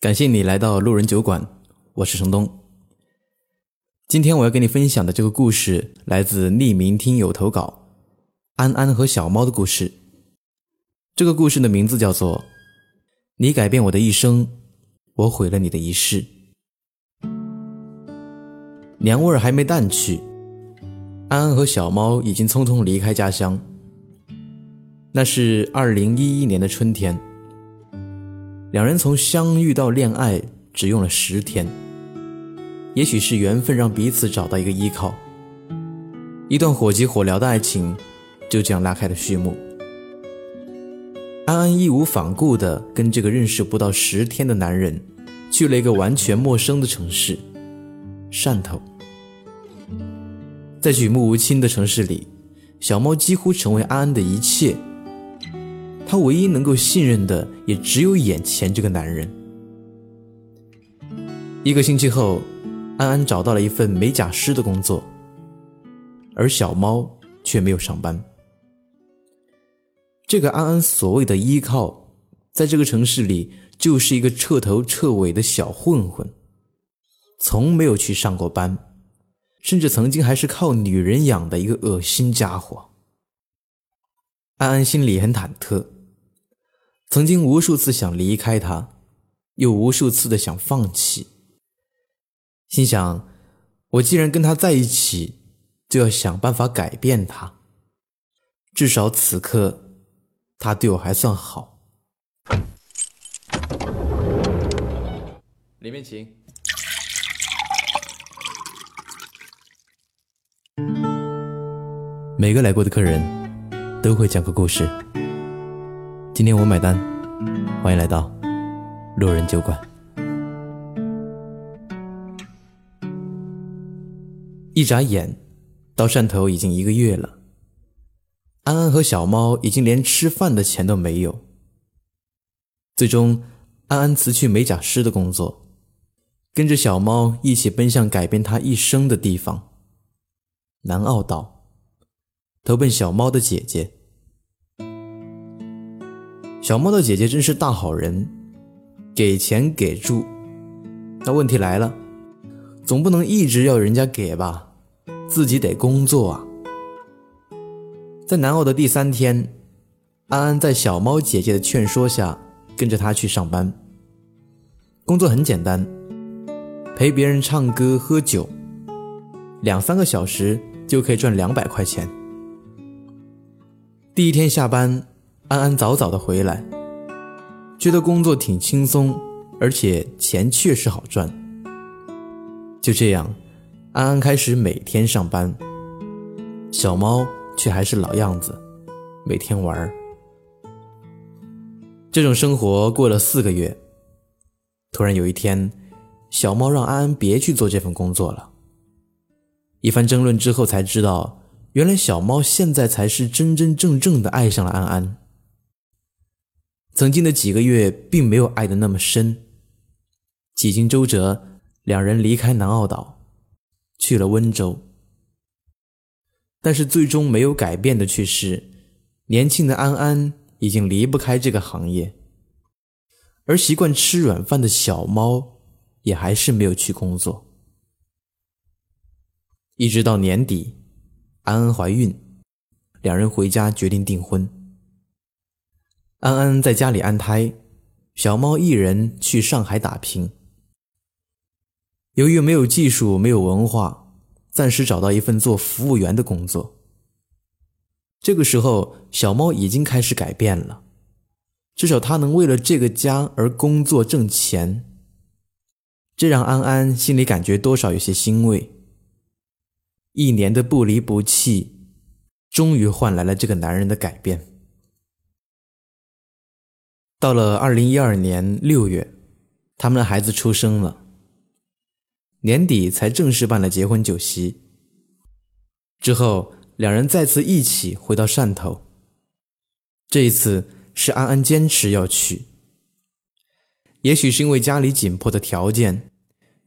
感谢你来到路人酒馆，我是程东。今天我要跟你分享的这个故事来自匿名听友投稿，安安和小猫的故事。这个故事的名字叫做《你改变我的一生，我毁了你的一世》。娘味儿还没淡去，安安和小猫已经匆匆离开家乡。那是二零一一年的春天。两人从相遇到恋爱只用了十天，也许是缘分让彼此找到一个依靠，一段火急火燎的爱情就这样拉开了序幕。安安义无反顾地跟这个认识不到十天的男人去了一个完全陌生的城市——汕头。在举目无亲的城市里，小猫几乎成为安安的一切。他唯一能够信任的也只有眼前这个男人。一个星期后，安安找到了一份美甲师的工作，而小猫却没有上班。这个安安所谓的依靠，在这个城市里就是一个彻头彻尾的小混混，从没有去上过班，甚至曾经还是靠女人养的一个恶心家伙。安安心里很忐忑。曾经无数次想离开他，又无数次的想放弃。心想，我既然跟他在一起，就要想办法改变他。至少此刻，他对我还算好。里面请。每个来过的客人，都会讲个故事。今天我买单，欢迎来到路人酒馆。一眨眼，到汕头已经一个月了。安安和小猫已经连吃饭的钱都没有。最终，安安辞去美甲师的工作，跟着小猫一起奔向改变他一生的地方——南澳岛，投奔小猫的姐姐。小猫的姐姐真是大好人，给钱给住。那问题来了，总不能一直要人家给吧，自己得工作啊。在南澳的第三天，安安在小猫姐姐的劝说下，跟着她去上班。工作很简单，陪别人唱歌喝酒，两三个小时就可以赚两百块钱。第一天下班。安安早早的回来，觉得工作挺轻松，而且钱确实好赚。就这样，安安开始每天上班，小猫却还是老样子，每天玩。这种生活过了四个月，突然有一天，小猫让安安别去做这份工作了。一番争论之后，才知道，原来小猫现在才是真真正正的爱上了安安。曾经的几个月，并没有爱的那么深。几经周折，两人离开南澳岛，去了温州。但是最终没有改变的却是，年轻的安安已经离不开这个行业，而习惯吃软饭的小猫也还是没有去工作。一直到年底，安安怀孕，两人回家决定订婚。安安在家里安胎，小猫一人去上海打拼。由于没有技术、没有文化，暂时找到一份做服务员的工作。这个时候，小猫已经开始改变了，至少它能为了这个家而工作挣钱。这让安安心里感觉多少有些欣慰。一年的不离不弃，终于换来了这个男人的改变。到了二零一二年六月，他们的孩子出生了。年底才正式办了结婚酒席。之后，两人再次一起回到汕头。这一次是安安坚持要去。也许是因为家里紧迫的条件，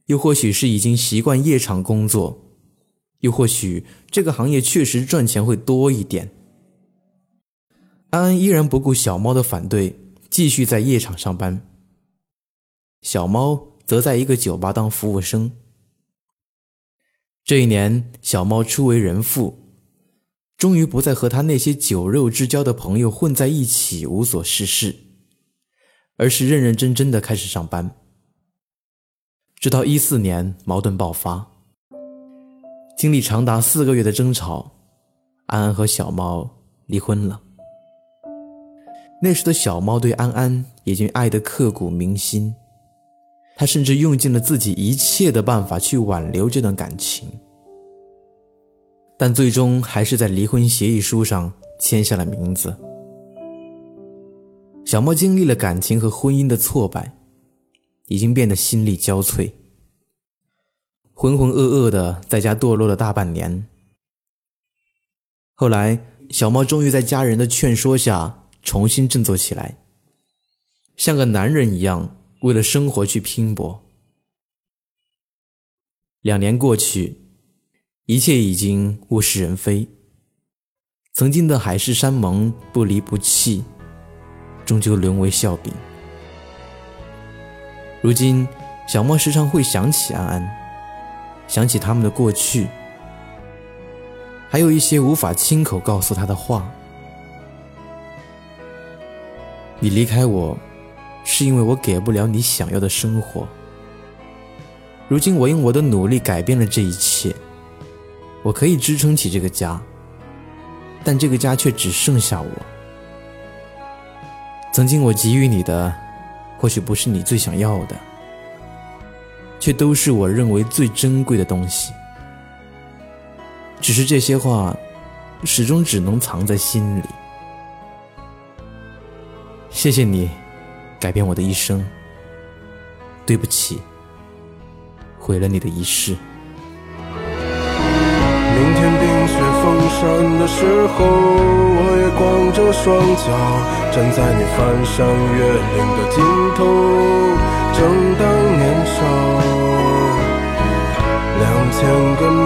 又或许是已经习惯夜场工作，又或许这个行业确实赚钱会多一点。安安依然不顾小猫的反对。继续在夜场上班。小猫则在一个酒吧当服务生。这一年，小猫初为人父，终于不再和他那些酒肉之交的朋友混在一起无所事事，而是认认真真的开始上班。直到一四年，矛盾爆发，经历长达四个月的争吵，安安和小猫离婚了。那时的小猫对安安已经爱得刻骨铭心。他甚至用尽了自己一切的办法去挽留这段感情，但最终还是在离婚协议书上签下了名字。小猫经历了感情和婚姻的挫败，已经变得心力交瘁，浑浑噩噩的在家堕落了大半年。后来，小猫终于在家人的劝说下重新振作起来，像个男人一样。为了生活去拼搏。两年过去，一切已经物是人非。曾经的海誓山盟、不离不弃，终究沦为笑柄。如今，小莫时常会想起安安，想起他们的过去，还有一些无法亲口告诉他的话。你离开我。是因为我给不了你想要的生活。如今我用我的努力改变了这一切，我可以支撑起这个家，但这个家却只剩下我。曾经我给予你的，或许不是你最想要的，却都是我认为最珍贵的东西。只是这些话，始终只能藏在心里。谢谢你。改变我的一生，对不起，毁了你的一世。明天冰雪封山的时候，我也光着双脚站在你翻山越岭的尽头，正当年少，两千个秘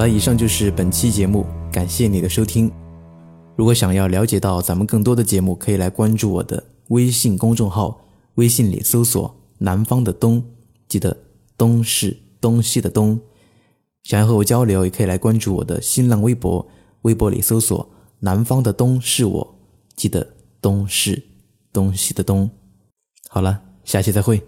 了，以上就是本期节目，感谢你的收听。如果想要了解到咱们更多的节目，可以来关注我的微信公众号，微信里搜索“南方的东”，记得“东”是东西的“东”。想要和我交流，也可以来关注我的新浪微博，微博里搜索“南方的东是我”，记得“东”是东西的“东”。好了，下期再会。